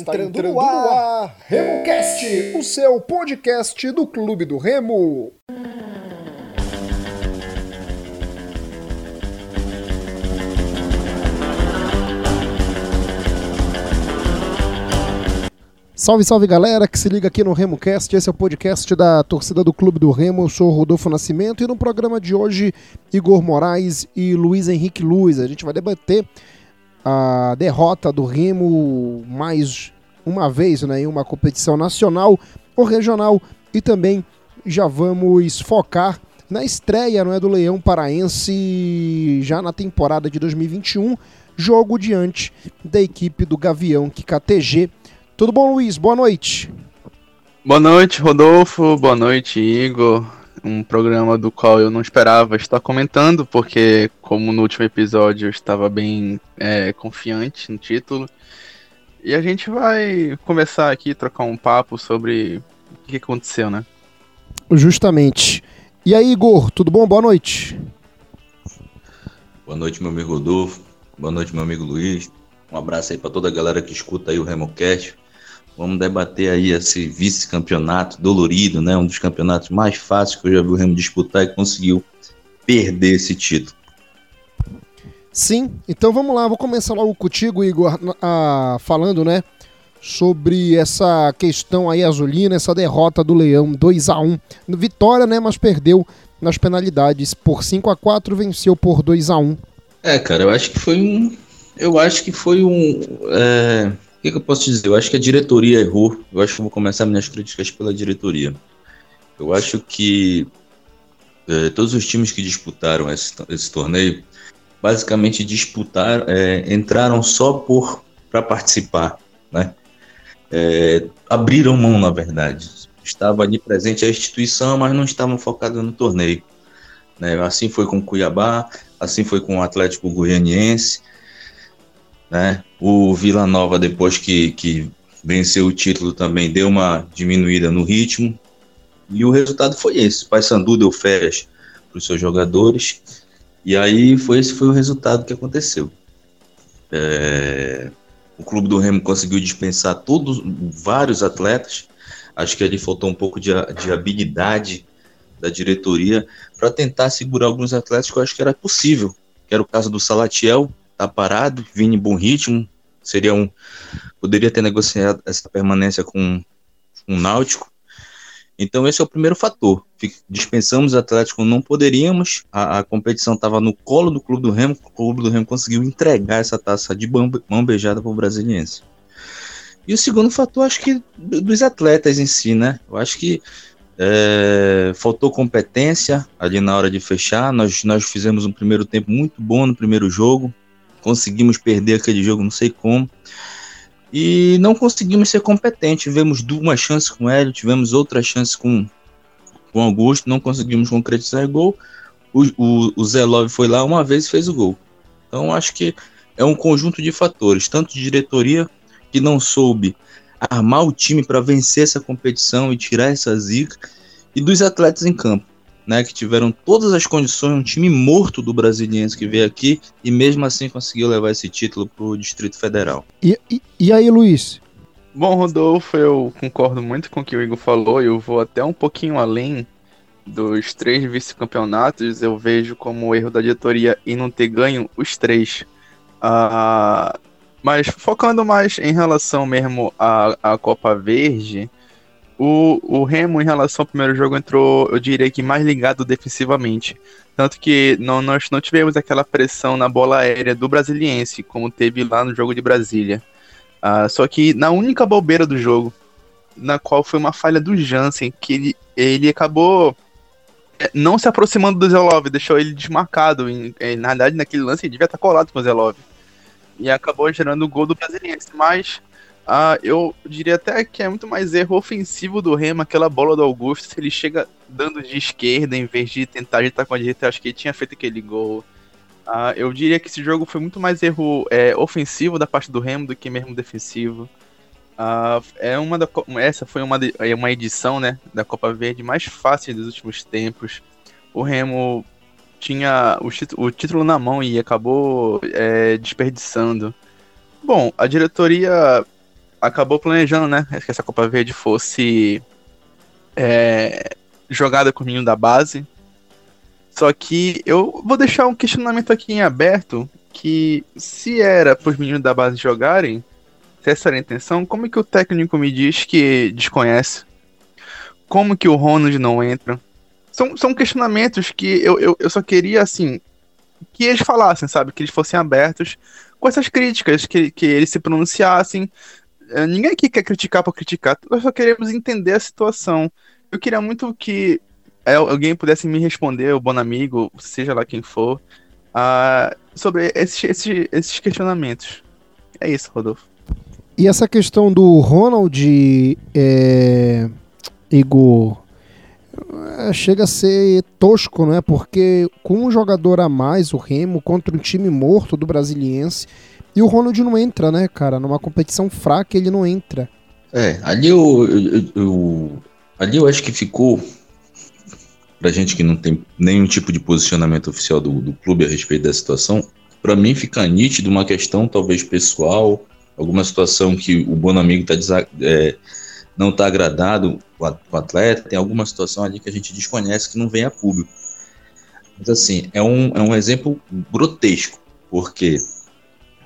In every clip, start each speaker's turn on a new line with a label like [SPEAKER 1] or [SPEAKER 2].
[SPEAKER 1] Está entrando, entrando no ar, ar RemoCast, o seu podcast do Clube do Remo. Salve, salve galera que se liga aqui no RemoCast. Esse é o podcast da torcida do Clube do Remo. Eu sou o Rodolfo Nascimento e no programa de hoje, Igor Moraes e Luiz Henrique Luiz. A gente vai debater a derrota do Remo mais uma vez né, em uma competição nacional ou regional e também já vamos focar na estreia não é, do Leão Paraense já na temporada de 2021, jogo diante da equipe do Gavião KTG. Tudo bom, Luiz? Boa noite.
[SPEAKER 2] Boa noite, Rodolfo. Boa noite, Igor um programa do qual eu não esperava estar comentando, porque, como no último episódio eu estava bem é, confiante no título. E a gente vai começar aqui, trocar um papo sobre o que aconteceu, né?
[SPEAKER 1] Justamente. E aí, Igor, tudo bom? Boa noite.
[SPEAKER 3] Boa noite, meu amigo Rodolfo. Boa noite, meu amigo Luiz. Um abraço aí para toda a galera que escuta aí o RemoCast. Vamos debater aí esse vice-campeonato dolorido, né? Um dos campeonatos mais fáceis que eu já vi o Remo disputar e conseguiu perder esse título.
[SPEAKER 1] Sim, então vamos lá, vou começar logo contigo, Igor, a, falando, né, sobre essa questão aí azulina, essa derrota do Leão 2 a 1 Vitória, né, mas perdeu nas penalidades por 5 a 4 venceu por 2 a 1
[SPEAKER 3] É, cara, eu acho que foi um. Eu acho que foi um. É o que, que, eu posso dizer? Eu acho que a diretoria errou. Eu acho que vou começar minhas críticas pela diretoria. Eu acho que é, todos os times que disputaram esse, esse torneio basicamente disputaram, é, entraram só por para participar, né? É, abriram mão, na verdade. Estava ali presente a instituição, mas não estavam focados no torneio. Né? Assim foi com o Cuiabá, assim foi com o Atlético Goianiense, né? O Vila Nova, depois que, que venceu o título, também deu uma diminuída no ritmo. E o resultado foi esse. O Paysandu deu férias para os seus jogadores. E aí foi esse foi o resultado que aconteceu. É, o clube do Remo conseguiu dispensar todos vários atletas. Acho que ali faltou um pouco de, de habilidade da diretoria para tentar segurar alguns atletas que eu acho que era possível. Que era o caso do Salatiel, tá parado, vindo em bom ritmo, seria um poderia ter negociado essa permanência com, com o Náutico. Então esse é o primeiro fator. Dispensamos o Atlético, não poderíamos. A, a competição estava no colo do Clube do Remo. O Clube do Remo conseguiu entregar essa taça de mão beijada para o Brasiliense. E o segundo fator, acho que dos atletas em si, né? Eu acho que é, faltou competência ali na hora de fechar. Nós, nós fizemos um primeiro tempo muito bom no primeiro jogo conseguimos perder aquele jogo, não sei como. E não conseguimos ser competentes. Tivemos uma chance com ele, tivemos outra chance com, com Augusto, não conseguimos concretizar o gol. O, o, o Zé Love foi lá uma vez e fez o gol. Então acho que é um conjunto de fatores, tanto de diretoria que não soube armar o time para vencer essa competição e tirar essa zica, e dos atletas em campo né, que tiveram todas as condições, um time morto do Brasiliense que veio aqui e mesmo assim conseguiu levar esse título para o Distrito Federal.
[SPEAKER 1] E, e, e, aí, Luiz?
[SPEAKER 2] Bom, Rodolfo, eu concordo muito com o que o Igor falou, eu vou até um pouquinho além dos três vice-campeonatos, eu vejo como erro da diretoria em não ter ganho os três. Uh, mas focando mais em relação mesmo à, à Copa Verde, o, o Remo, em relação ao primeiro jogo, entrou, eu diria que mais ligado defensivamente. Tanto que não, nós não tivemos aquela pressão na bola aérea do Brasiliense, como teve lá no jogo de Brasília. Uh, só que na única bobeira do jogo, na qual foi uma falha do Jansen, que ele, ele acabou é, não se aproximando do Zelov, deixou ele desmarcado. Em, em, na verdade, naquele lance ele devia estar colado com o Zelov. E acabou gerando o gol do Brasiliense. Mas ah, eu diria até que é muito mais erro ofensivo do Remo, aquela bola do Augusto, se ele chega dando de esquerda em vez de tentar ajeitar com a direita, acho que ele tinha feito aquele gol. Ah, eu diria que esse jogo foi muito mais erro é, ofensivo da parte do Remo do que mesmo defensivo. Ah, é uma da, essa foi uma, é uma edição né, da Copa Verde mais fácil dos últimos tempos. O Remo tinha o, o título na mão e acabou é, desperdiçando. Bom, a diretoria acabou planejando, né? Que essa Copa Verde fosse é, jogada com o menino da base. Só que eu vou deixar um questionamento aqui em aberto, que se era para os meninos da base jogarem, se essa era a intenção, como é que o técnico me diz que desconhece? Como que o Ronald não entra? São, são questionamentos que eu, eu, eu só queria, assim, que eles falassem, sabe? Que eles fossem abertos com essas críticas, que, que eles se pronunciassem. É, ninguém aqui quer criticar por criticar, nós só queremos entender a situação. Eu queria muito que é, alguém pudesse me responder, o bom amigo, seja lá quem for, uh, sobre esses, esses, esses questionamentos. É isso, Rodolfo.
[SPEAKER 1] E essa questão do Ronald, é, Igor, é, chega a ser tosco, não é? Porque com um jogador a mais, o Remo, contra um time morto do Brasiliense, e o Ronald não entra, né, cara? Numa competição fraca ele não entra.
[SPEAKER 3] É, ali eu, eu, eu ali eu acho que ficou pra gente que não tem nenhum tipo de posicionamento oficial do, do clube a respeito da situação, para mim fica nítido uma questão talvez pessoal, alguma situação que o Bonamigo tá é, não está agradado com o atleta, tem alguma situação ali que a gente desconhece que não vem a público. Mas assim, é um, é um exemplo grotesco, porque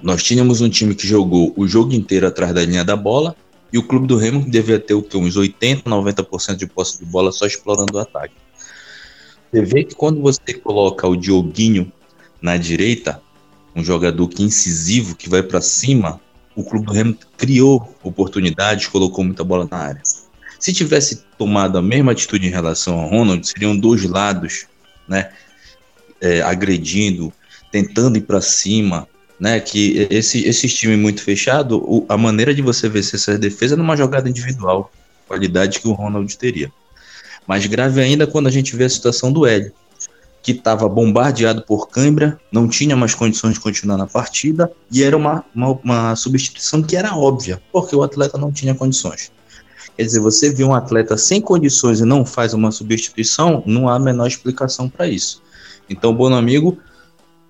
[SPEAKER 3] nós tínhamos um time que jogou o jogo inteiro atrás da linha da bola e o clube do Remo devia ter o que, uns 80, 90% de posse de bola só explorando o ataque. Você vê que quando você coloca o Dioguinho na direita, um jogador que é incisivo, que vai para cima, o clube do Remo criou oportunidades, colocou muita bola na área. Se tivesse tomado a mesma atitude em relação ao Ronald, seriam dois lados, né, é, agredindo, tentando ir para cima, né, que esse, esse time muito fechado, a maneira de você vencer essa defesa é numa jogada individual, qualidade que o Ronald teria. Mais grave ainda quando a gente vê a situação do Hélio, que estava bombardeado por cãibra, não tinha mais condições de continuar na partida, e era uma, uma, uma, substituição que era óbvia, porque o atleta não tinha condições. Quer dizer, você vê um atleta sem condições e não faz uma substituição, não há a menor explicação para isso. Então, bom amigo,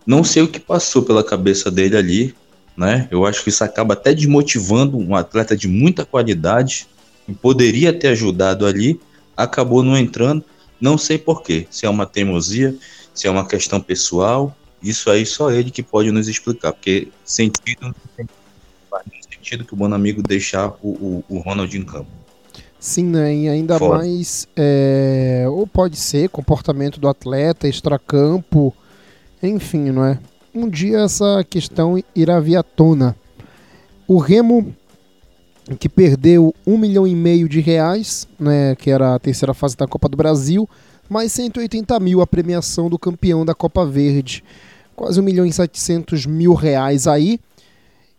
[SPEAKER 3] não sei o que passou pela cabeça dele ali, né? Eu acho que isso acaba até desmotivando um atleta de muita qualidade, que poderia ter ajudado ali, acabou não entrando. Não sei porquê, se é uma teimosia, se é uma questão pessoal, isso aí só ele que pode nos explicar, porque sentido faz sentido que o bom amigo deixar o, o, o Ronald em campo.
[SPEAKER 1] Sim, né? E ainda Fora. mais, é... ou pode ser comportamento do atleta, extracampo, enfim, não é? Um dia essa questão irá vir à tona. O Remo que perdeu um milhão e meio de reais, né, que era a terceira fase da Copa do Brasil, mais 180 mil a premiação do campeão da Copa Verde. Quase um milhão e setecentos mil reais aí,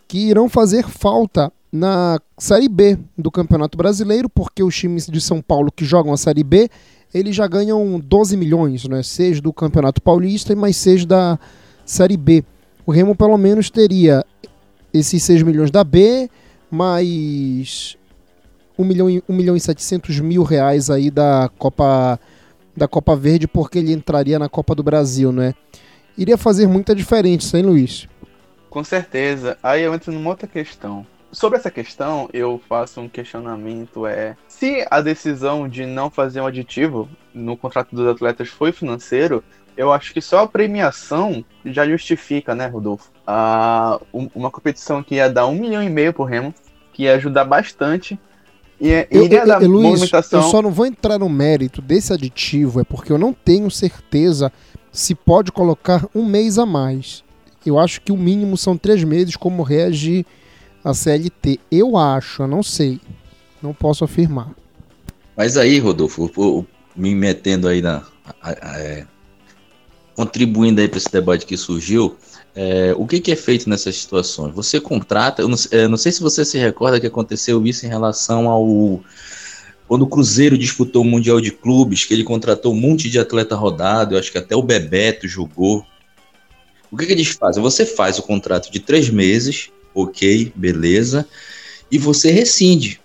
[SPEAKER 1] que irão fazer falta na Série B do Campeonato Brasileiro, porque os times de São Paulo que jogam a Série B, eles já ganham 12 milhões, né, seja do Campeonato Paulista e mais seja da Série B. O Remo pelo menos teria esses 6 milhões da B, mais 1 milhão, e, 1 milhão e 700 mil reais aí da Copa, da Copa Verde, porque ele entraria na Copa do Brasil, né? Iria fazer muita diferença, hein, Luiz?
[SPEAKER 2] Com certeza. Aí eu entro numa outra questão. Sobre essa questão, eu faço um questionamento: é se a decisão de não fazer um aditivo no contrato dos atletas foi financeiro, eu acho que só a premiação já justifica, né, Rodolfo? Ah, uma competição que ia dar um milhão e meio pro Remo, que ia ajudar bastante. E
[SPEAKER 1] eu, iria eu, dar Luiz, movimentação. Eu só não vou entrar no mérito desse aditivo, é porque eu não tenho certeza se pode colocar um mês a mais. Eu acho que o mínimo são três meses, como rege a CLT. Eu acho, eu não sei. Não posso afirmar.
[SPEAKER 3] Mas aí, Rodolfo, me metendo aí na. A, a, é, contribuindo aí para esse debate que surgiu, é, o que, que, é feito nessas situações? Você contrata, eu não, é, não, sei se você se recorda que aconteceu isso em relação ao. Quando o Cruzeiro disputou o Mundial de Clubes, que ele contratou um monte de atleta rodado, eu acho que até o Bebeto jogou. O que, que eles fazem? Você faz o contrato de três meses, ok, beleza, e você rescinde.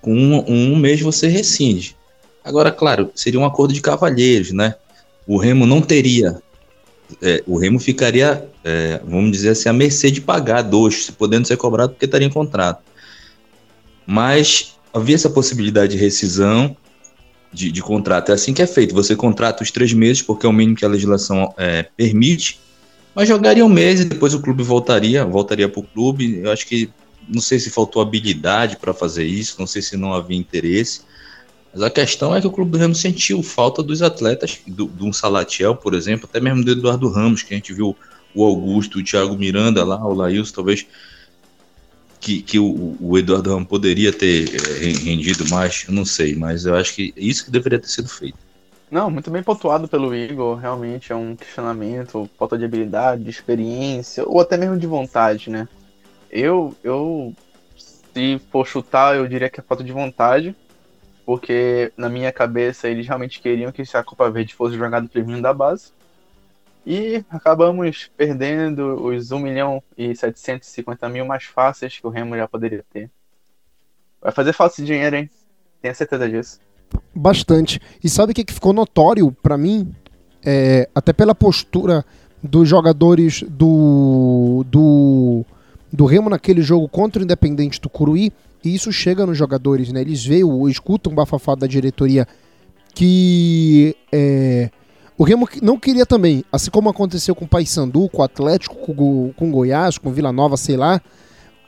[SPEAKER 3] Com um, um mês você rescinde. Agora, claro, seria um acordo de cavalheiros, né? o Remo não teria. É, o Remo ficaria, é, vamos dizer assim, à mercê de pagar dois, podendo ser cobrado porque estaria em contrato. mas havia essa possibilidade de rescisão de, de, contrato. É assim que é feito. Você contrata os três meses, porque é o mínimo que a legislação é, permite, mas jogaria um mês e depois o clube voltaria, voltaria para o clube. Eu acho que não sei se faltou habilidade para fazer isso, não sei se não havia interesse. Mas a questão é que o Clube do Remo sentiu falta dos atletas, do, um Salatiel, por exemplo, até mesmo do Eduardo Ramos, que a gente viu o Augusto, o Thiago Miranda lá, o Laílson, talvez que, que o, o, Eduardo Ramos poderia ter é, rendido mais, eu não sei, mas eu acho que isso que deveria ter sido feito.
[SPEAKER 2] Não, muito bem pontuado pelo Igor, realmente é um questionamento, falta de habilidade, de experiência, ou até mesmo de vontade, né? Eu, eu se for chutar, eu diria que é falta de vontade, porque na minha cabeça eles realmente queriam que a Copa Verde fosse jogada primeiro da base. E acabamos perdendo os 1 milhão e 750 mil mais fáceis que o Remo já poderia ter. Vai fazer falta esse dinheiro, hein? Tenha certeza disso.
[SPEAKER 1] Bastante. E sabe o que ficou notório para mim? É, até pela postura dos jogadores do, do, do Remo naquele jogo contra o Independente do Curuí, e isso chega nos jogadores, né? Eles veem ou escutam o bafafá da diretoria que é, o Remo não queria também, assim como aconteceu com o Paysandu, com o Atlético, com, o Goiás, com o Vila Nova, sei lá,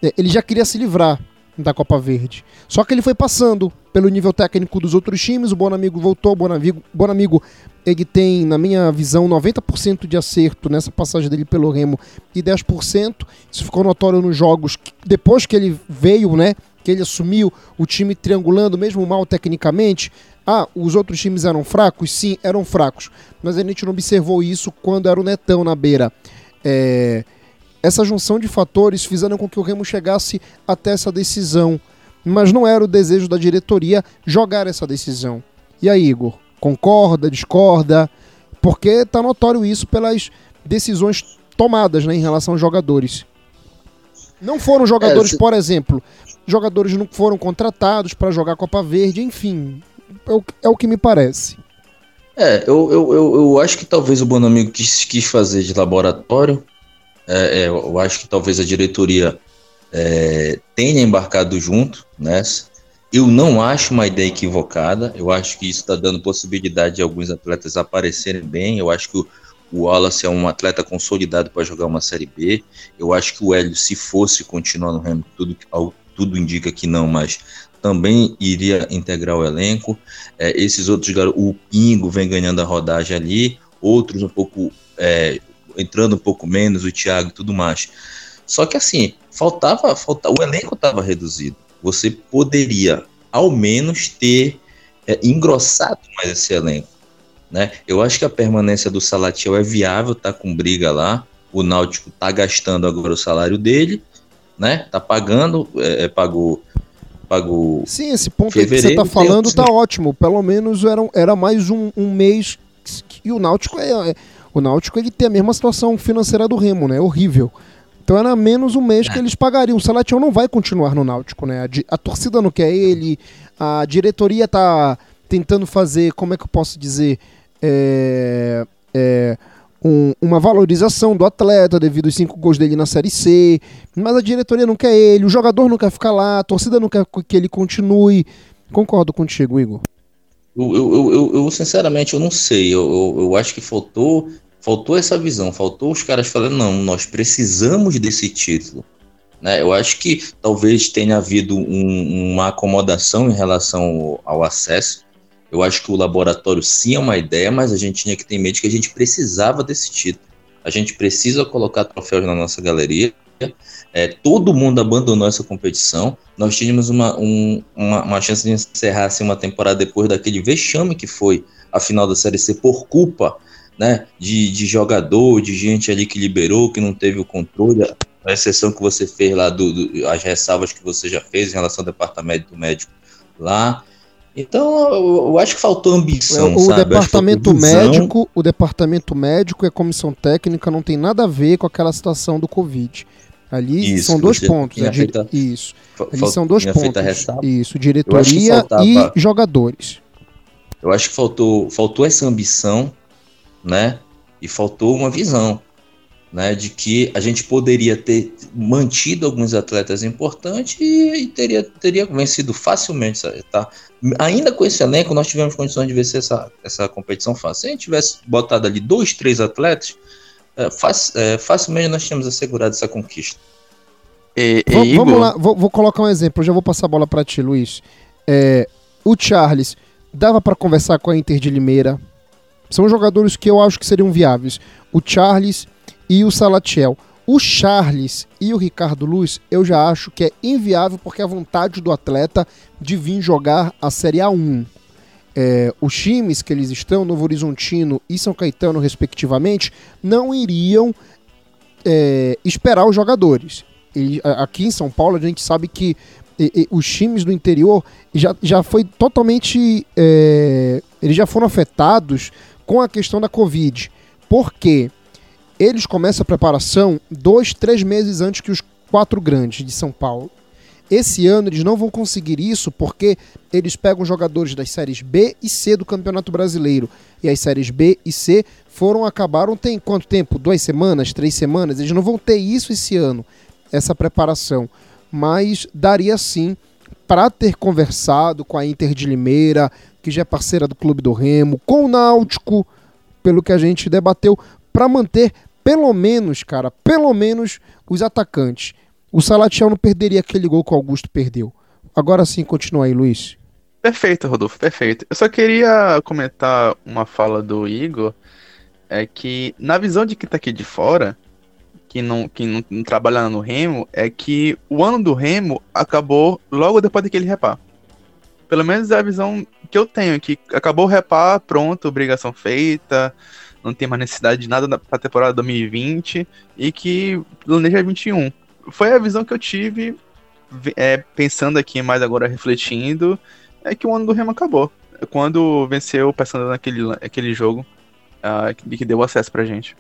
[SPEAKER 1] é, ele já queria se livrar da Copa Verde. Só que ele foi passando pelo nível técnico dos outros times, o Bonamigo voltou, o Bonamigo, Bonamigo ele tem, na minha visão, 90% de acerto nessa passagem dele pelo Remo e 10%. Isso ficou notório nos jogos que, depois que ele veio, né? que ele assumiu o time triangulando, mesmo mal tecnicamente. Ah, os outros times eram fracos? Sim, eram fracos. Mas a gente não observou isso quando era o Netão na beira. É... Essa junção de fatores fizeram com que o Remo chegasse até essa decisão. Mas não era o desejo da diretoria jogar essa decisão. E aí, Igor? Concorda, discorda? Porque está notório isso pelas decisões tomadas né, em relação aos jogadores. Não foram jogadores, é, se... por exemplo, jogadores não foram contratados para jogar Copa Verde, enfim, é o, é o que me parece.
[SPEAKER 3] É, eu, eu, eu, eu, acho que talvez o Bonamigo quis, quis fazer de laboratório. É, é, eu acho que talvez a diretoria é, tenha embarcado junto nessa. Eu não acho uma ideia equivocada. Eu acho que isso está dando possibilidade de alguns atletas aparecerem bem. Eu acho que o, o Wallace é um atleta consolidado para jogar uma Série B. Eu acho que o Hélio, se fosse continuar no Remo, tudo, tudo indica que não, mas também iria integrar o elenco. É, esses outros garotos, o Pingo vem ganhando a rodagem ali, outros um pouco é, entrando um pouco menos, o Thiago e tudo mais. Só que assim, faltava, faltava o elenco estava reduzido. Você poderia, ao menos, ter é, engrossado mais esse elenco. Né? Eu acho que a permanência do Salatiel é viável, tá com briga lá. O Náutico tá gastando agora o salário dele né? Tá pagando, é, é pagou pagou.
[SPEAKER 1] Sim, esse ponto aí que você tá falando tá ótimo. Pelo menos era, era mais um, um mês e o Náutico é, é, o Náutico ele tem a mesma situação financeira do Remo, né? Horrível. Então era menos um mês é. que eles pagariam. O Salatiel não vai continuar no Náutico, né? A, a, torcida não quer ele, a diretoria tá tentando fazer, como é que eu posso dizer, é, é, um, uma valorização do atleta devido aos cinco gols dele na Série C, mas a diretoria não quer ele, o jogador não quer ficar lá, a torcida não quer que ele continue. Concordo contigo, Igor.
[SPEAKER 3] Eu, eu, eu, eu sinceramente, eu não sei. Eu, eu, acho que faltou, faltou essa visão, faltou os caras falando, não, nós precisamos desse título. Né? Eu acho que talvez tenha havido um, uma acomodação em relação ao, ao acesso. Eu acho que o laboratório sim é uma ideia, mas a gente tinha que ter em mente que a gente precisava desse título. A gente precisa colocar troféus na nossa galeria. É, todo mundo abandonou essa competição. Nós tínhamos uma, um, uma, uma, chance de encerrar assim, uma temporada depois daquele vexame que foi a final da Série C por culpa né, de, de jogador, de gente ali que liberou, que não teve o controle. A exceção que você fez lá, do, do as ressalvas que você já fez em relação ao departamento médico lá. Então, eu, acho que faltou ambição,
[SPEAKER 1] o, sabe? departamento médico, o departamento médico e a comissão técnica não tem nada a ver com aquela situação do Covid. Ali isso, são dois pontos. Feita, isso. Ali são dois pontos. Isso, diretoria faltava, e jogadores.
[SPEAKER 3] Eu acho que faltou, faltou essa ambição, né? E faltou uma visão. né, de que a gente poderia ter mantido alguns atletas importantes e, e teria, teria vencido facilmente. Tá? Ainda com esse elenco, nós tivemos condições de vencer essa, essa competição fácil. Se a gente tivesse botado ali dois, três atletas, é, fac, é, facilmente nós tínhamos assegurado essa conquista.
[SPEAKER 1] E, e vamos lá, vou, vou, colocar um exemplo, eu já vou passar a bola para ti, Luiz. É, o Charles, dava para conversar com a Inter de Limeira. São jogadores que eu acho que seriam viáveis. O Charles e o Salatiel. O Charles e o Ricardo Luz, eu já acho que é inviável porque é a vontade do atleta de vir jogar a Série A1. É, os times que eles estão, Novo Horizontino e São Caetano, respectivamente, não iriam é, esperar os jogadores. Aqui em São Paulo, a gente sabe que e, e, os times do interior já, já foi totalmente. É, eles já foram afetados com a questão da Covid. Por quê? eles começam a preparação dois, três meses antes que os quatro grandes de São Paulo. Esse ano eles não vão conseguir isso porque eles pegam jogadores das séries B e C do Campeonato Brasileiro. E as séries B e C foram, acabaram, tem quanto tempo? Duas semanas, três semanas? Eles não vão ter isso esse ano, essa preparação. Mas daria sim para ter conversado com a Inter de Limeira, que já é parceira do Clube do Remo, com o Náutico, pelo que a gente debateu, para manter pelo menos, cara, pelo menos os atacantes. O Salatiel não perderia aquele gol que o Augusto perdeu. Agora sim, continua aí, Luiz.
[SPEAKER 2] Perfeito, Rodolfo, perfeito. Eu só queria comentar uma fala do Igor, é que na visão de quem tá aqui de fora, que não, que não, não trabalha no Remo, é que o ano do Remo acabou logo depois daquele repar. Pelo menos é a visão que eu tenho, que acabou o repar, pronto, obrigação feita, não tem mais necessidade de nada para a temporada 2020 e que planeja 21. Foi a visão que eu tive, é, pensando aqui, mais agora refletindo, é que o ano do Remo acabou. Quando venceu, pensando naquele aquele jogo uh, que, deu acesso pra gente.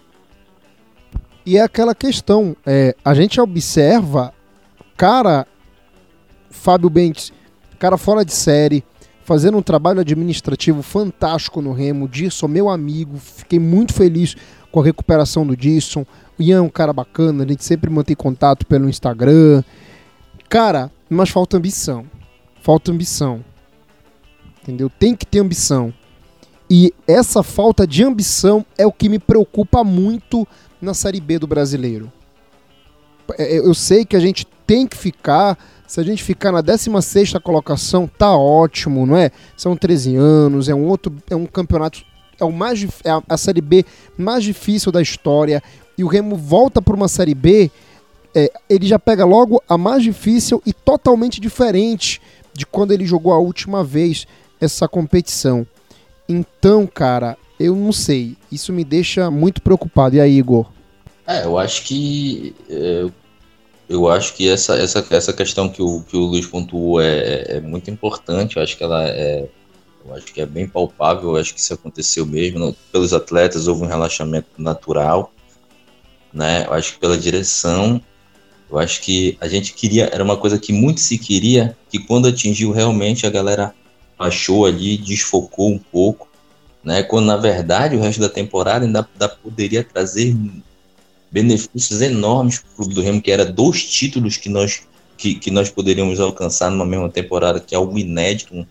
[SPEAKER 1] E é aquela questão, é, a gente observa, cara, Fábio Bentes, cara fora de série, fazendo um trabalho administrativo fantástico no Remo. Disson, meu amigo, fiquei muito feliz com a recuperação do Disson. O Ian é um cara bacana, a gente sempre mantém contato pelo Instagram. Cara, mas falta ambição. Falta ambição. Entendeu? Tem que ter ambição. E essa falta de ambição é o que me preocupa muito na Série B do brasileiro. É, eu sei que a gente tem que ficar se a gente ficar na 16 colocação, tá ótimo, não é? São 13 anos, é um outro, é um campeonato, é o mais é a série B mais difícil da história. E o Remo volta para uma série B, é, ele já pega logo a mais difícil e totalmente diferente de quando ele jogou a última vez essa competição. Então, cara, eu não sei. Isso me deixa muito preocupado. E aí, Igor?
[SPEAKER 3] É, eu acho que é, eu acho que essa, essa, essa questão que o, que o Luiz pontuou é, é, é muito importante. Eu acho que ela é, eu acho que é bem palpável. Eu acho que isso aconteceu mesmo. Pelos atletas houve um relaxamento natural, né? Eu acho que pela direção, eu acho que a gente queria, era uma coisa que muito se queria, que quando atingiu realmente a galera achou ali, desfocou um pouco, né? Quando na verdade o resto da temporada ainda, ainda poderia trazer benefícios enormes para o Clube do Remo, que era dois títulos que nós, que, que nós poderíamos alcançar numa mesma temporada, que é algo inédito, um,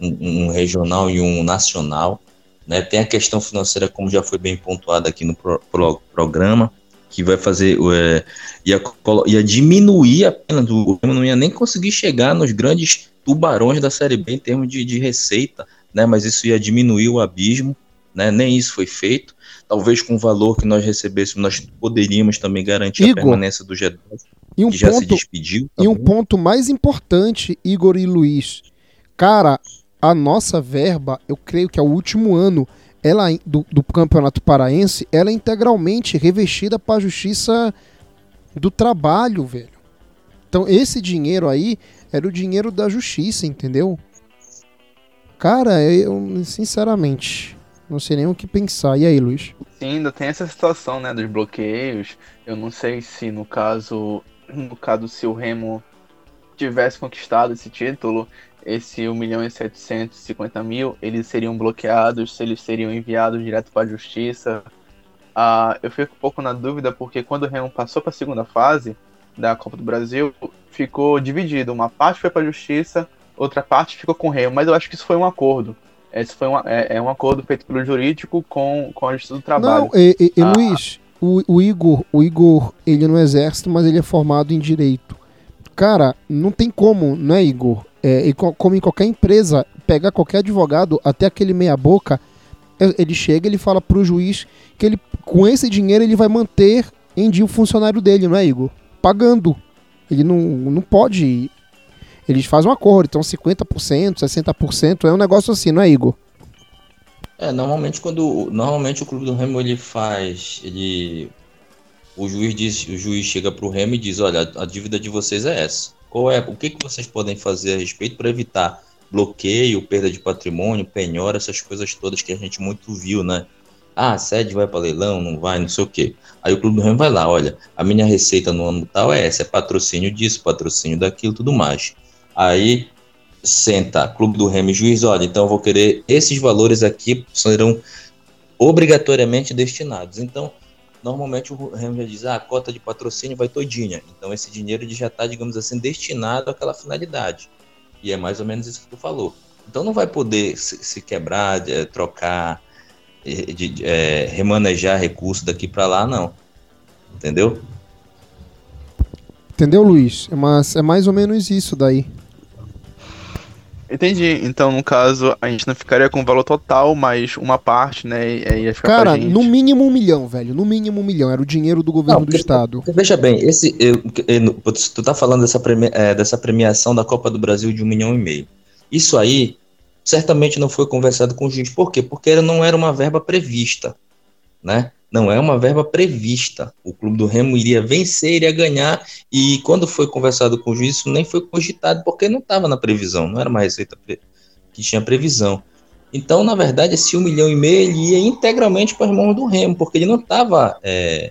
[SPEAKER 3] um, um regional e um nacional. Né? Tem a questão financeira, como já foi bem pontuado aqui no pro, pro, programa, que vai fazer, é, ia, ia diminuir a pena do Remo, não ia nem conseguir chegar nos grandes tubarões da Série B em termos de, de receita, né? mas isso ia diminuir o abismo, né? nem isso foi feito talvez com o valor que nós recebêssemos, nós poderíamos também garantir Igor, a permanência do G2,
[SPEAKER 1] e um que já ponto, se despediu. Também. E um ponto mais importante, Igor e Luiz. Cara, a nossa verba, eu creio que é o último ano ela do, do Campeonato Paraense, ela é integralmente revestida para a justiça do trabalho, velho. Então, esse dinheiro aí era o dinheiro da justiça, entendeu? Cara, eu, sinceramente, não sei nem o que pensar. E aí, Luiz?
[SPEAKER 2] Sim, ainda tem essa situação, né, dos bloqueios. Eu não sei se no caso, no caso se o Remo tivesse conquistado esse título, esse 1 milhão e 750 mil, eles seriam bloqueados, se eles seriam enviados direto para a justiça. uh, eu fico um pouco na dúvida porque quando o Remo passou para a segunda fase da Copa do Brasil, ficou dividido. Uma parte foi para a Justiça, outra parte ficou com o Remo. Mas eu acho que isso foi um acordo. Esse foi uma, é, é, um acordo feito pelo jurídico com, com a Justiça do Trabalho. Não,
[SPEAKER 1] e, e, ah. Luiz, o, o, Igor, o Igor, ele é no exército, mas ele é formado em direito. Cara, não tem como, né, Igor? É, como em qualquer empresa, pegar qualquer advogado, até aquele meia boca, é, ele chega, ele fala pro juiz que ele, com esse dinheiro ele vai manter em dia o funcionário dele, não é, Igor? Pagando. Ele não, não pode eles fazem um acordo, então 50%, 60%, é um negócio assim, não é, Igor?
[SPEAKER 3] É, normalmente quando normalmente o clube do Remo ele faz, ele o juiz diz, o juiz chega pro Remo e diz, olha, a dívida de vocês é essa. Qual é, o que que vocês podem fazer a respeito para evitar bloqueio, perda de patrimônio, penhora, essas coisas todas que a gente muito viu, né? Ah, a sede vai para leilão, não vai, não sei o quê. Aí o Clube do Remo vai lá, olha, a minha receita no ano tal é essa, é patrocínio disso, patrocínio daquilo, tudo mais. Aí senta, Clube do Remo juiz, olha, então eu vou querer esses valores aqui serão obrigatoriamente destinados. Então, normalmente o Remo já diz, ah, a cota de patrocínio vai todinha. Então esse dinheiro já está, digamos assim, destinado àquela finalidade. E é mais ou menos isso que tu falou. Então não vai poder se, quebrar, é, trocar, é, de, é, remanejar recurso daqui para lá, não. Entendeu?
[SPEAKER 1] Entendeu, Luiz? É, mas, é mais ou menos isso daí.
[SPEAKER 2] Entendi. Então, no caso, a gente não ficaria com o valor total, mas uma parte, né? Ia ficar
[SPEAKER 1] Cara, no mínimo um milhão, velho. No mínimo um milhão. Era o dinheiro do governo não, do estado.
[SPEAKER 3] Veja bem, esse, eu, eu, tu tá falando dessa, premi, é, dessa premiação da Copa do Brasil de um milhão e meio. Isso aí certamente não foi conversado com o juiz. Por quê? Porque não era uma verba prevista, né? Não é uma verba prevista. O clube do Remo iria vencer, iria ganhar, e quando foi conversado com o juiz, isso nem foi cogitado, porque não estava na previsão, não era uma receita que tinha previsão. Então, na verdade, esse um milhão e meio ele ia integralmente para as mãos do Remo, porque ele não estava é,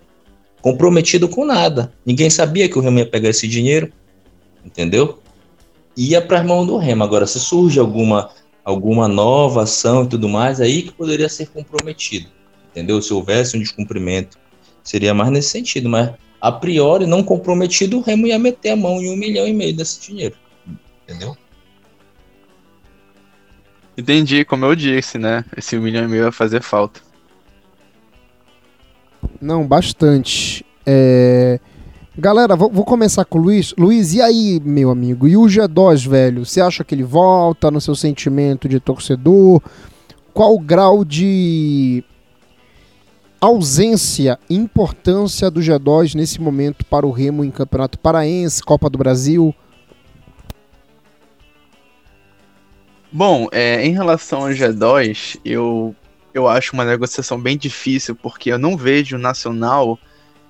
[SPEAKER 3] comprometido com nada. Ninguém sabia que o Remo ia pegar esse dinheiro, entendeu? Ia para as mãos do Remo. Agora, se surge alguma, alguma nova ação e tudo mais, aí que poderia ser comprometido entendeu? Se houvesse um descumprimento, seria mais nesse sentido, mas a priori, não comprometido, o Remo ia meter a mão em um milhão e meio desse dinheiro, entendeu?
[SPEAKER 2] Entendi, como eu disse, né? Esse um milhão e meio vai fazer falta.
[SPEAKER 1] Não, bastante. É... Galera, vou, vou, começar com o Luiz. Luiz, e aí, meu amigo? E o G2, velho? Você acha que ele volta no seu sentimento de torcedor? Qual o grau de ausência e importância do G2 nesse momento para o Remo em Campeonato Paraense, Copa do Brasil?
[SPEAKER 2] Bom, é, em relação ao G2, eu, eu acho uma negociação bem difícil, porque eu não vejo o Nacional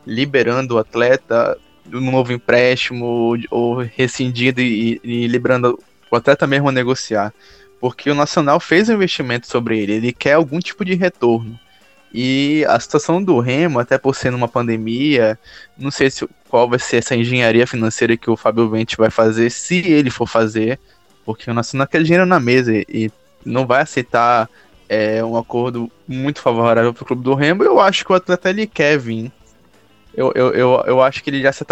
[SPEAKER 2] liberando o atleta um novo empréstimo ou rescindindo e, e liberando o atleta mesmo a negociar. Porque o Nacional fez um investimento sobre ele, ele quer algum tipo de retorno. E a situação do Remo, até por ser numa pandemia, não sei se, qual vai ser essa engenharia financeira que o Fábio Vente vai fazer, se ele for fazer, porque o Nacional quer dinheiro na mesa e não vai aceitar é, um acordo muito favorável para o clube do Remo. Eu acho que o atleta ele quer vir. Eu, eu, eu, eu acho que ele já se,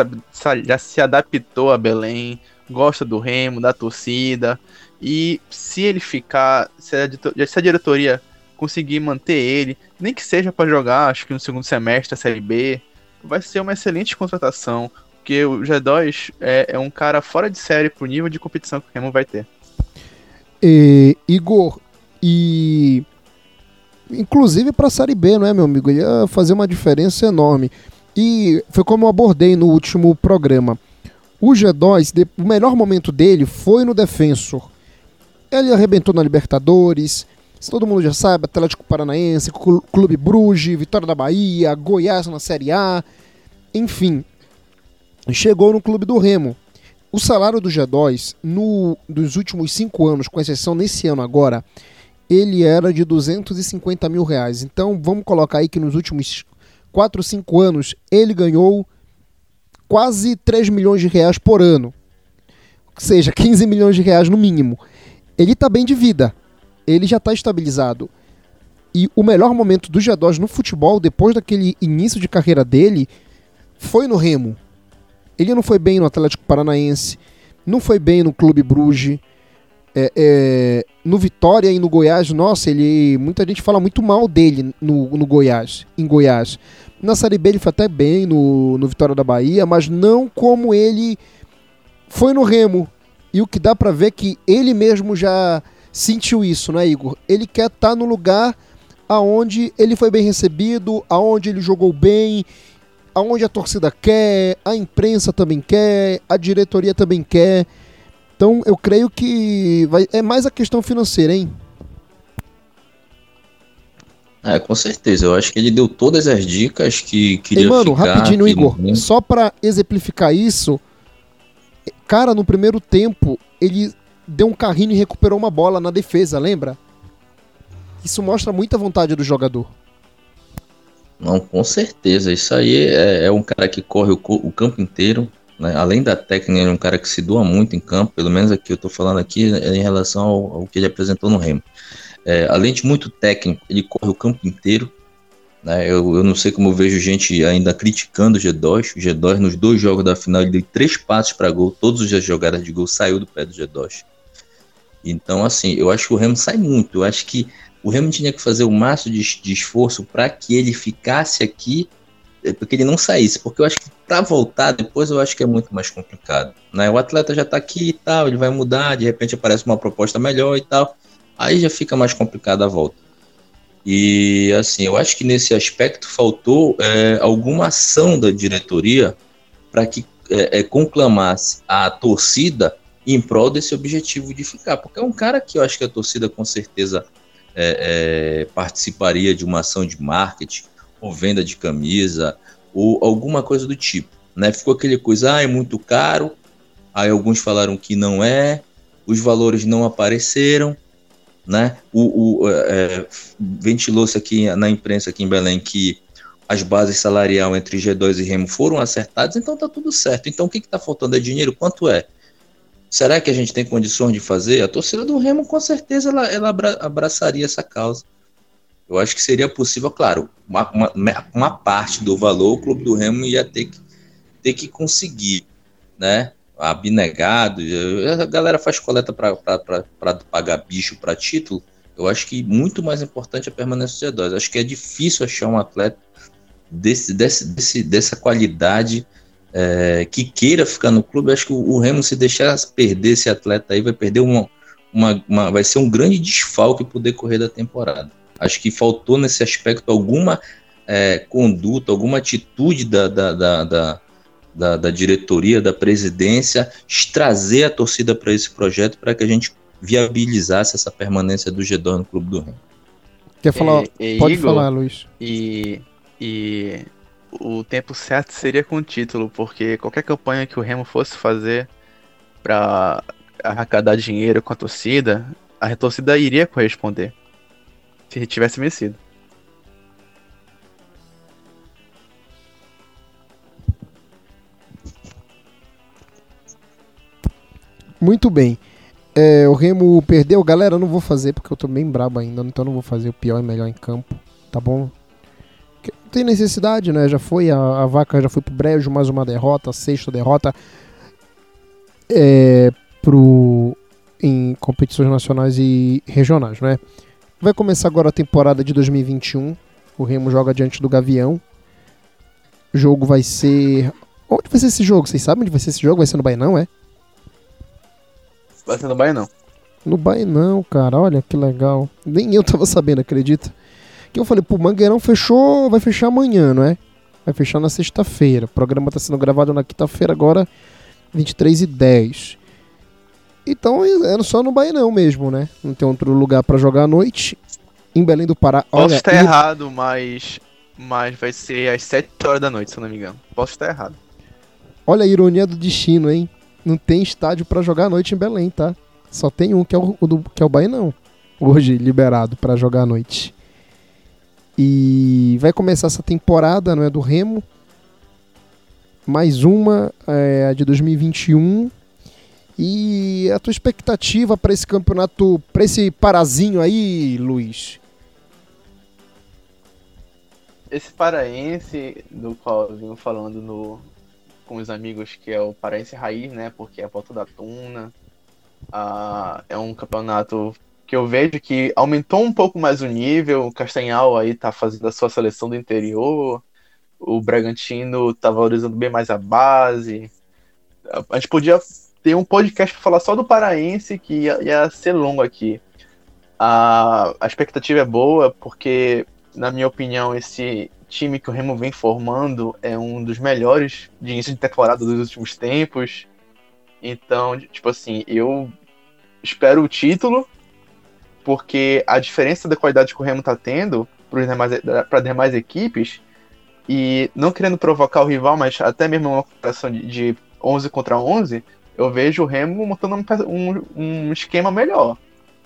[SPEAKER 2] já se adaptou a Belém, gosta do Remo, da torcida. E se ele ficar, se a, se a diretoria conseguir manter ele, nem que seja para jogar, acho que no segundo semestre da Série B, vai ser uma excelente contratação, porque o G2 é, é um cara fora de série pro nível de competição que o Remo vai ter.
[SPEAKER 1] E, Igor, e inclusive para a Série B, não é, meu amigo? Ia fazer uma diferença enorme. E foi como eu abordei no último programa. O G2, o melhor momento dele foi no Defensor. Ele arrebentou na Libertadores, todo mundo já sabe, Atlético Paranaense, Clube Bruges, Vitória da Bahia, Goiás na Série A, enfim, chegou no Clube do Remo. O salário do G2, no, dos últimos cinco anos, com exceção nesse ano agora, ele era de 250 mil reais. Então vamos colocar aí que nos últimos 4, 5 anos ele ganhou quase 3 milhões de reais por ano. Ou seja, 15 milhões de reais no mínimo. Ele está bem de vida ele já está estabilizado. E o melhor momento do G2 no futebol, depois daquele início de carreira dele, foi no Remo. Ele não foi bem no Atlético Paranaense, não foi bem no Clube Bruges, é, é, no Vitória e no Goiás, nossa, ele muita gente fala muito mal dele no, no Goiás, em Goiás. Na Série B ele foi até bem no, no Vitória da Bahia, mas não como ele foi no Remo. E o que dá para ver é que ele mesmo já sentiu isso, né, Igor? Ele quer estar tá no lugar aonde ele foi bem recebido, aonde ele jogou bem, aonde a torcida quer, a imprensa também quer, a diretoria também quer. Então eu creio que vai, é mais a questão financeira, hein?
[SPEAKER 3] É, com certeza. Eu acho que ele deu todas as dicas que queria
[SPEAKER 1] E, mano, ficar, rapidinho, Igor, só para exemplificar isso, cara, no primeiro tempo, ele deu um carrinho e recuperou uma bola na defesa, lembra? Isso mostra muita vontade do jogador.
[SPEAKER 3] Não, com certeza. Isso aí é, é um cara que corre o, o campo inteiro. Né? Além da técnica, ele é um cara que se doa muito em campo. Pelo menos aqui eu estou falando aqui é em relação ao, ao que ele apresentou no Remo. É, além de muito técnico, ele corre o campo inteiro. Né? Eu, eu não sei como eu vejo gente ainda criticando o G2. O G2, nos dois jogos da final, ele deu três passos para gol. Todas as jogadas de gol saiu do pé do G2. Então, assim, eu acho que o Remo sai muito. Eu acho que o Remo tinha que fazer o máximo de, de esforço para que ele ficasse aqui, é, porque ele não saísse. Porque eu acho que para voltar depois, eu acho que é muito mais complicado. Né? O atleta já está aqui e tal, ele vai mudar, de repente aparece uma proposta melhor e tal aí já fica mais complicada a volta. E assim, eu acho que nesse aspecto faltou é, alguma ação da diretoria para que é, é, conclamasse a torcida em prol desse objetivo de ficar, porque é um cara que eu acho que a torcida com certeza é, é participaria de uma ação de marketing ou venda de camisa ou alguma coisa do tipo, né? Ficou aquele coisa, ah, é muito caro, aí alguns falaram que não é, os valores não apareceram, né? O, o é, é, ventilou-se aqui na imprensa aqui em Belém que as bases salarial entre G2 e Remo foram acertadas, então tá tudo certo. Então o que está faltando é dinheiro? Quanto é? Será que a gente tem condições de fazer? A torcida do Remo com certeza ela, ela abraçaria essa causa. Eu acho que seria possível, claro, uma, uma, uma parte do valor o clube do Remo ia ter que, ter que conseguir, né? abnegado, a galera faz coleta para pagar bicho para título. Eu acho que muito mais importante é a permanência do G2. Acho que é difícil achar um atleta desse, desse, desse dessa qualidade é, que queira ficar no clube. Acho que o, o, Remo, se deixar perder esse atleta aí, vai perder uma, uma, uma, vai ser um grande desfalque para o decorrer da temporada. Acho que faltou nesse aspecto alguma é, conduta, alguma atitude da, da, da, da da, da diretoria, da presidência, trazer a torcida para esse projeto para que a gente viabilizasse essa permanência do G2 no Clube do Remo.
[SPEAKER 1] Quer falar? E, e Pode Igor, falar, Luiz.
[SPEAKER 2] E, e o tempo certo seria com o título, porque qualquer campanha que o Remo fosse fazer para arrecadar dinheiro com a torcida, a torcida iria corresponder se ele tivesse vencido.
[SPEAKER 1] Muito bem. É, o Remo perdeu. Galera, eu não vou fazer porque eu tô bem brabo ainda, então não vou fazer o pior e melhor em campo, tá bom? Não tem necessidade, né? Já foi, a, a vaca já foi pro brejo, mais uma derrota, sexta derrota é, pro, em competições nacionais e regionais, né? Vai começar agora a temporada de 2021. O Remo joga diante do Gavião. O jogo vai ser. Onde vai ser esse jogo? Vocês sabem onde vai ser esse jogo? Vai ser no Bainão, é?
[SPEAKER 2] Vai ser no Bainão.
[SPEAKER 1] No Bainão, cara, olha que legal. Nem eu tava sabendo, acredita? Que eu falei, pô, Mangueirão fechou, vai fechar amanhã, não é? Vai fechar na sexta-feira. O programa tá sendo gravado na quinta-feira, agora 23 e 10. Então é só no Bainão mesmo, né? Não tem outro lugar para jogar à noite. Em Belém do Pará.
[SPEAKER 2] Posso olha, estar e... errado, mas, mas vai ser às 7 horas da noite, se eu não me engano. Posso estar errado.
[SPEAKER 1] Olha a ironia do destino, hein? não tem estádio para jogar à noite em Belém, tá? Só tem um que é o, o do, que é o Bainão. Hoje liberado para jogar à noite. E vai começar essa temporada, não é do Remo. Mais uma, é, a de 2021. E a tua expectativa para esse campeonato, para esse parazinho aí, Luiz?
[SPEAKER 2] esse paraense, do qual eu venho falando no, com os amigos, que é o paraense raiz, né? Porque é a volta da Tuna. Ah, é um campeonato que eu vejo que aumentou um pouco mais o nível. O Castanhal aí tá fazendo a sua seleção do interior. O Bragantino tá valorizando bem mais a base. A gente podia ter um podcast para falar só do paraense, que ia, ia ser longo aqui. A, a expectativa é boa, porque na minha opinião, esse time que o Remo vem formando é um dos melhores de início de temporada dos últimos tempos. Então, tipo assim, eu espero o título, porque a diferença da qualidade que o Remo tá tendo para as demais equipes, e não querendo provocar o rival, mas até mesmo uma comparação de, de 11 contra 11, eu vejo o Remo montando um, um esquema melhor.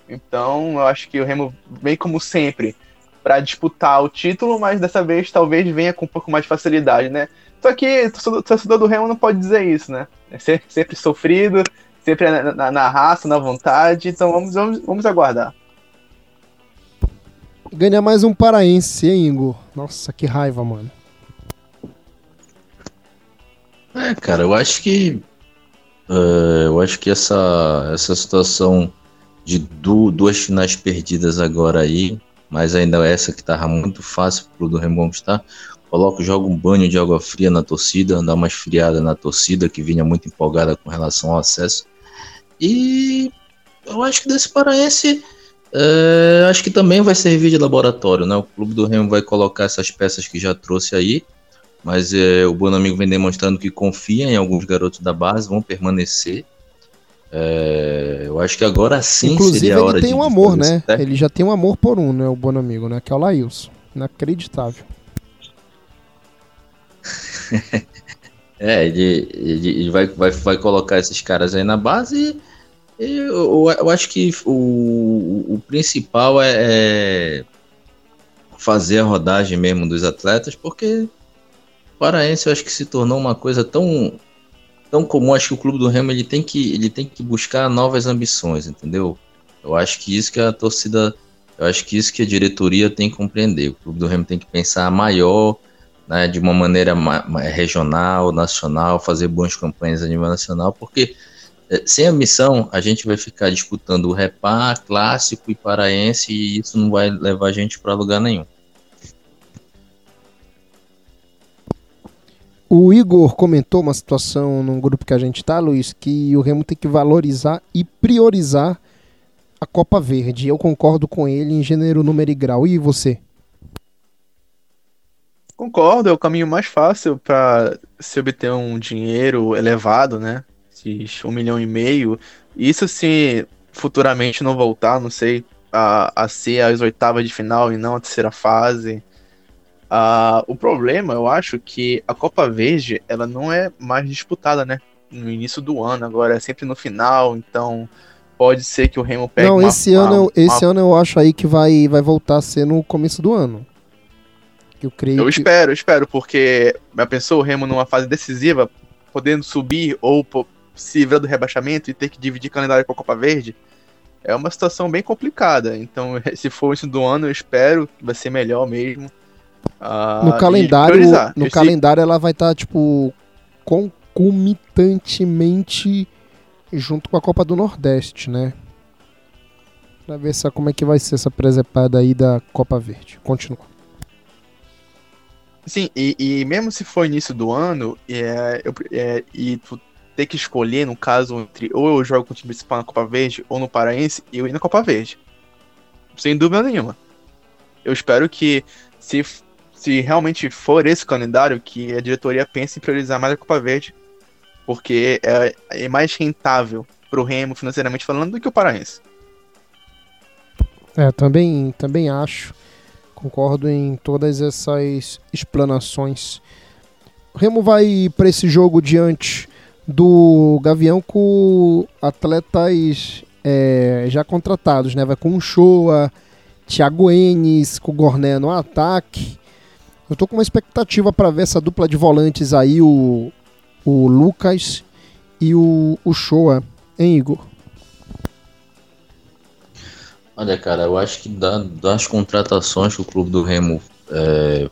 [SPEAKER 2] Então, eu acho que o Remo vem como sempre para disputar o título, mas dessa vez talvez venha com um pouco mais de facilidade, né? Só que o torcedor do Remo não pode dizer isso, né? É sempre, sempre sofrido, sempre na, na, na, raça, na vontade, então vamos, vamos, vamos aguardar.
[SPEAKER 1] Ganha mais um paraense, hein, Igor? Nossa, que raiva, mano.
[SPEAKER 3] É, cara, eu acho que. Uh, eu acho que essa, essa situação de du duas finais perdidas agora aí mas ainda essa que tava muito fácil pro do Remo conquistar. Coloca, joga um banho de água fria na torcida, dá uma esfriada na torcida que vinha muito empolgada com relação ao acesso. E eu acho que desse paraense é, acho que também vai servir de laboratório, né? O clube do Remo vai colocar essas peças que já trouxe aí, mas é, o bom amigo vem demonstrando que confia em alguns garotos da base, vão permanecer. É, eu acho que agora sim
[SPEAKER 1] Inclusive,
[SPEAKER 3] seria a hora
[SPEAKER 1] ele tem
[SPEAKER 3] de,
[SPEAKER 1] um amor, né? Ele já tem um amor por um, né? O bom amigo, né? Que é o Laílson. Inacreditável.
[SPEAKER 3] é, ele, ele, ele, vai, vai, vai colocar esses caras aí na base e eu, eu acho que o, o principal é, é fazer a rodagem mesmo dos atletas, porque Paraense eu acho que se tornou uma coisa tão tão comum, acho que o clube do Remo ele tem que ele tem que buscar novas ambições, entendeu? Eu acho que isso que a torcida, eu acho que isso que a diretoria tem que compreender. O clube do Remo tem que pensar maior, né, de uma maneira regional, nacional, fazer boas campanhas a nível nacional, porque sem a missão a gente vai ficar disputando o Repá, Clássico e Paraense e isso não vai levar a gente para lugar nenhum.
[SPEAKER 1] O Igor comentou uma situação num grupo que a gente tá, Luiz, que o Remo tem que valorizar e priorizar a Copa Verde. Eu concordo com ele em gênero, número e grau. E você?
[SPEAKER 2] Concordo, é o caminho mais fácil para se obter um dinheiro elevado, né? Um milhão e meio. Isso se futuramente não voltar, não sei, a, a ser as oitavas de final e não a terceira fase. Uh, o problema, eu acho, que a Copa Verde ela não é mais disputada, né? No início do ano, agora é sempre no final, então pode ser que o Remo pegue
[SPEAKER 1] Não,
[SPEAKER 2] uma,
[SPEAKER 1] esse
[SPEAKER 2] uma,
[SPEAKER 1] ano, eu, esse
[SPEAKER 2] uma...
[SPEAKER 1] ano eu acho aí que vai, vai voltar a ser no começo do ano. Eu creio.
[SPEAKER 2] Eu
[SPEAKER 1] que...
[SPEAKER 2] espero, eu espero, porque já pensou o Remo numa fase decisiva, podendo subir ou se livrar do rebaixamento e ter que dividir calendário com a Copa Verde? É uma situação bem complicada. Então, se for isso do ano, eu espero que vai ser melhor mesmo.
[SPEAKER 1] Uh, no calendário, no calendário ela vai estar tá, tipo concomitantemente junto com a Copa do Nordeste, né? Pra ver só como é que vai ser essa presepada aí da Copa Verde. Continua.
[SPEAKER 2] Sim, e, e mesmo se for início do ano, é, eu, é, e tu ter que escolher, no caso, entre ou eu jogo com o time principal na Copa Verde ou no Paraense, eu ir na Copa Verde. Sem dúvida nenhuma. Eu espero que se se realmente for esse calendário, que a diretoria pense em priorizar mais a Copa Verde, porque é, é mais rentável para o Remo, financeiramente falando, do que o Paraense.
[SPEAKER 1] É, também, também acho. Concordo em todas essas explanações. O Remo vai para esse jogo diante do Gavião com atletas é, já contratados, né? Vai com o Shoa, Thiago Enes, com o Gorné no ataque. Eu tô com uma expectativa para ver essa dupla de volantes aí, o, o Lucas e o, o Shoa, hein, Igor?
[SPEAKER 3] Olha, cara, eu acho que da, das contratações que o clube do Remo é,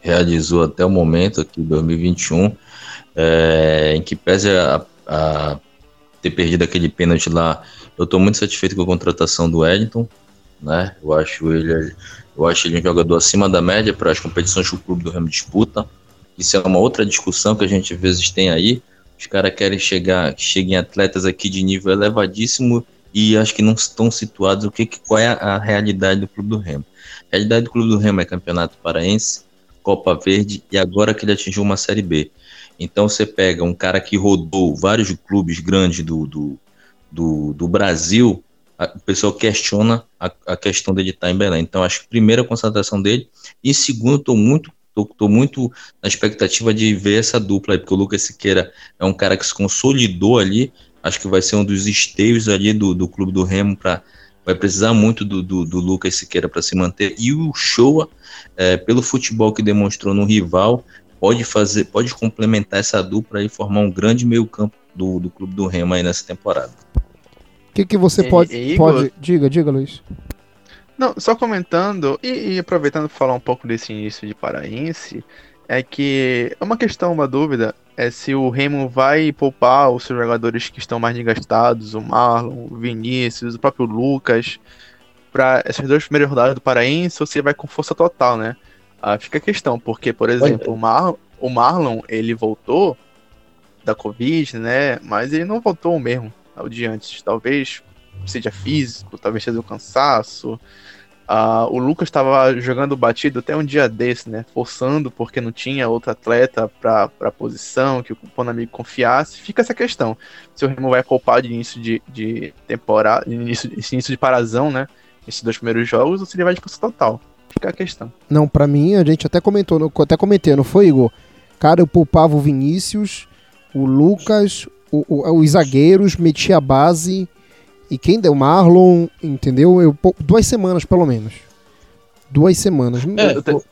[SPEAKER 3] realizou até o momento aqui, 2021, é, em que pese a, a, ter perdido aquele pênalti lá, eu estou muito satisfeito com a contratação do Wellington, né? Eu acho ele, eu acho ele um jogador acima da média para as competições que o clube do Remo disputa. Isso é uma outra discussão que a gente às vezes tem aí. Os caras querem chegar, cheguem atletas aqui de nível elevadíssimo e acho que não estão situados o que, qual é a realidade do Clube do Remo. A realidade do Clube do Remo é Campeonato Paraense, Copa Verde e agora que ele atingiu uma Série B. Então você pega um cara que rodou vários clubes grandes do, do, do, do Brasil, a, o pessoal questiona a, a, questão dele estar em Belém. Então acho que primeiro a concentração dele. E segundo estou muito Estou muito na expectativa de ver essa dupla aí, porque o Lucas Siqueira é um cara que se consolidou ali, acho que vai ser um dos esteios ali do, do clube do Remo para vai precisar muito do, do, do Lucas Siqueira para se manter. E o Showa é, pelo futebol que demonstrou no rival pode fazer pode complementar essa dupla e formar um grande meio campo do, do clube do Remo aí nessa temporada.
[SPEAKER 1] O que, que você pode, e, pode diga diga Luiz.
[SPEAKER 2] Não só comentando e, e aproveitando para falar um pouco desse início de paraense é que é uma questão uma dúvida é se o Remo vai poupar os seus jogadores que estão mais desgastados, o Marlon, o Vinícius, o próprio Lucas, para essas duas primeiras rodadas do Paraense, ou se vai com força total, né? Ah, fica a questão, porque, por exemplo, o, Mar o Marlon, ele voltou da Covid, né? Mas ele não voltou mesmo ao de antes. Talvez seja físico, talvez seja o cansaço. Uh, o Lucas estava jogando batido até um dia desse, né? Forçando porque não tinha outro atleta para a posição que o Bonamigo confiasse. Fica essa questão. Se o Remo vai poupar de início de, de temporada, de início, início de parazão, né? Esses dois primeiros jogos, ou se ele vai de força total. Fica a questão.
[SPEAKER 1] Não, para mim, a gente até comentou, até comentei, não foi, Igor? Cara, eu poupava o Vinícius, o Lucas, o, o, os zagueiros, metia a base e quem deu Marlon, entendeu? Eu, duas semanas, pelo menos. Duas semanas.
[SPEAKER 3] É, eu,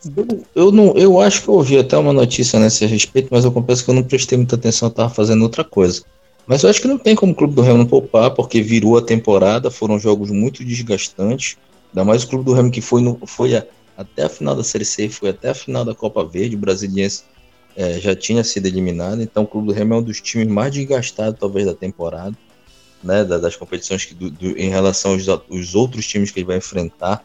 [SPEAKER 3] eu, não, eu acho que eu ouvi até uma notícia nesse respeito, mas eu confesso que eu não prestei muita atenção, eu tava fazendo outra coisa. Mas eu acho que não tem como o Clube do Remo não poupar, porque virou a temporada, foram jogos muito desgastantes. Ainda mais o Clube do Remo que foi, no, foi a, até a final da Série C, foi até a final da Copa Verde, o Brasiliense é, já tinha sido eliminado, então o Clube do Remo é um dos times mais desgastados, talvez, da temporada né, das competições que, do, do, em relação aos, aos, outros times que ele vai enfrentar.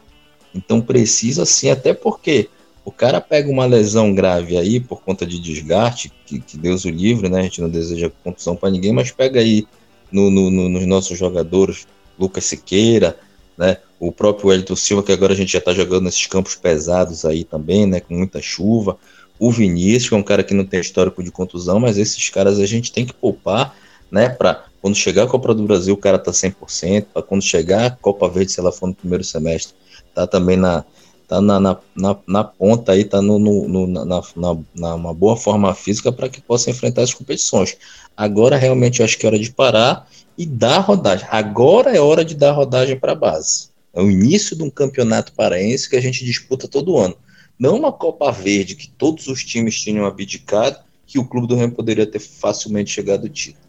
[SPEAKER 3] Então precisa sim, até porque o cara pega uma lesão grave aí por conta de desgaste, que, que Deus o livre, né? A gente não deseja contusão para ninguém, mas pega aí no, no, no, nos nossos jogadores, Lucas Siqueira, né? O próprio Elton Silva, que agora a gente já está jogando nesses campos pesados aí também, né? Com muita chuva. O Vinícius, que é um cara que não tem histórico de contusão, mas esses caras a gente tem que poupar, né? Para quando chegar a Copa do Brasil, o cara tá 100%. Para quando chegar a Copa Verde, se ela for no primeiro semestre, tá também na, tá na, na, na, na ponta aí, tá no, no, no na, na, na, uma boa forma física para que possa enfrentar as competições. Agora realmente eu acho que é hora de parar e dar rodagem. Agora é hora de dar rodagem para a base. É o início de um campeonato paraense que a gente disputa todo ano. Não uma Copa Verde que todos os times tinham abdicado, que o Clube do Remo poderia ter facilmente chegado ao título.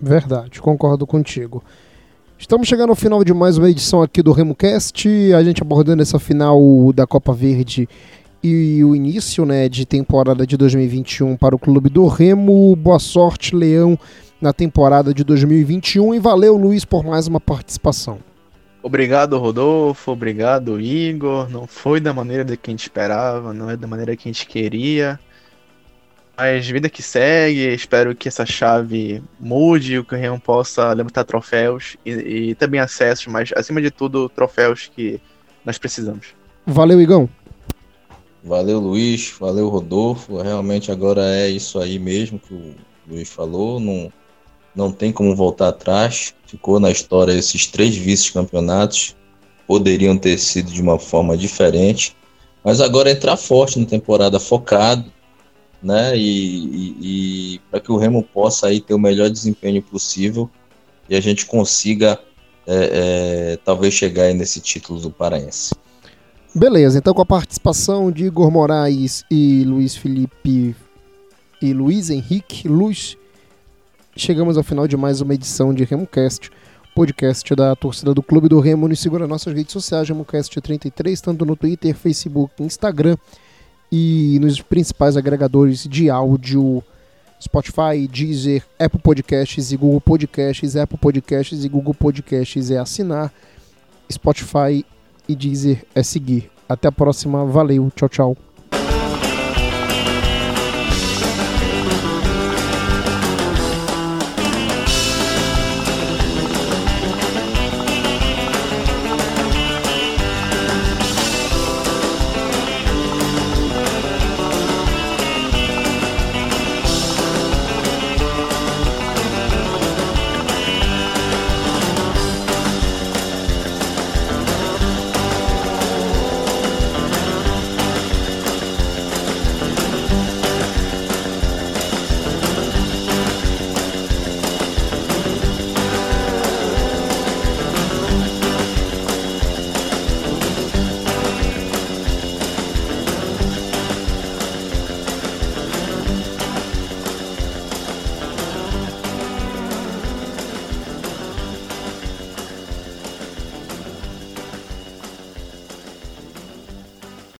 [SPEAKER 1] Verdade, concordo contigo. Estamos chegando ao final de mais uma edição aqui do RemoCast, a gente abordando essa final da Copa Verde e o início né, de temporada de 2021 para o Clube do Remo. Boa sorte, Leão, na temporada de 2021 e valeu, Luiz, por mais uma participação.
[SPEAKER 2] Obrigado, Rodolfo. Obrigado, Igor. Não foi da maneira que a gente esperava, não é da maneira que a gente queria. Mas vida que segue, espero que essa chave mude, o que o Remo possa levantar troféus e, e, também acessos, mas acima de tudo, troféus que nós precisamos.
[SPEAKER 1] Valeu, Igão.
[SPEAKER 3] Valeu, Luiz. Valeu, Rodolfo. Realmente agora é isso aí mesmo que o Luiz falou. Não, não tem como voltar atrás. Ficou na história esses três vice-campeonatos. Poderiam ter sido de uma forma diferente. Mas agora entrar forte na temporada, focado né? E, e, e para que o Remo possa aí ter o melhor desempenho possível e a gente consiga é, é, talvez chegar aí nesse título do Paraense.
[SPEAKER 1] Beleza, então com a participação de Igor Moraes e Luiz Felipe e Luiz Henrique Luz, chegamos ao final de mais uma edição de RemoCast, podcast da torcida do Clube do Remo. Nos segura nossas redes sociais, RemoCast33, tanto no Twitter, Facebook, Instagram e nos principais agregadores de áudio Spotify, Deezer, Apple Podcasts e Google Podcasts. Apple Podcasts e Google Podcasts é assinar. Spotify e Deezer é seguir. Até a próxima. Valeu. Tchau, tchau.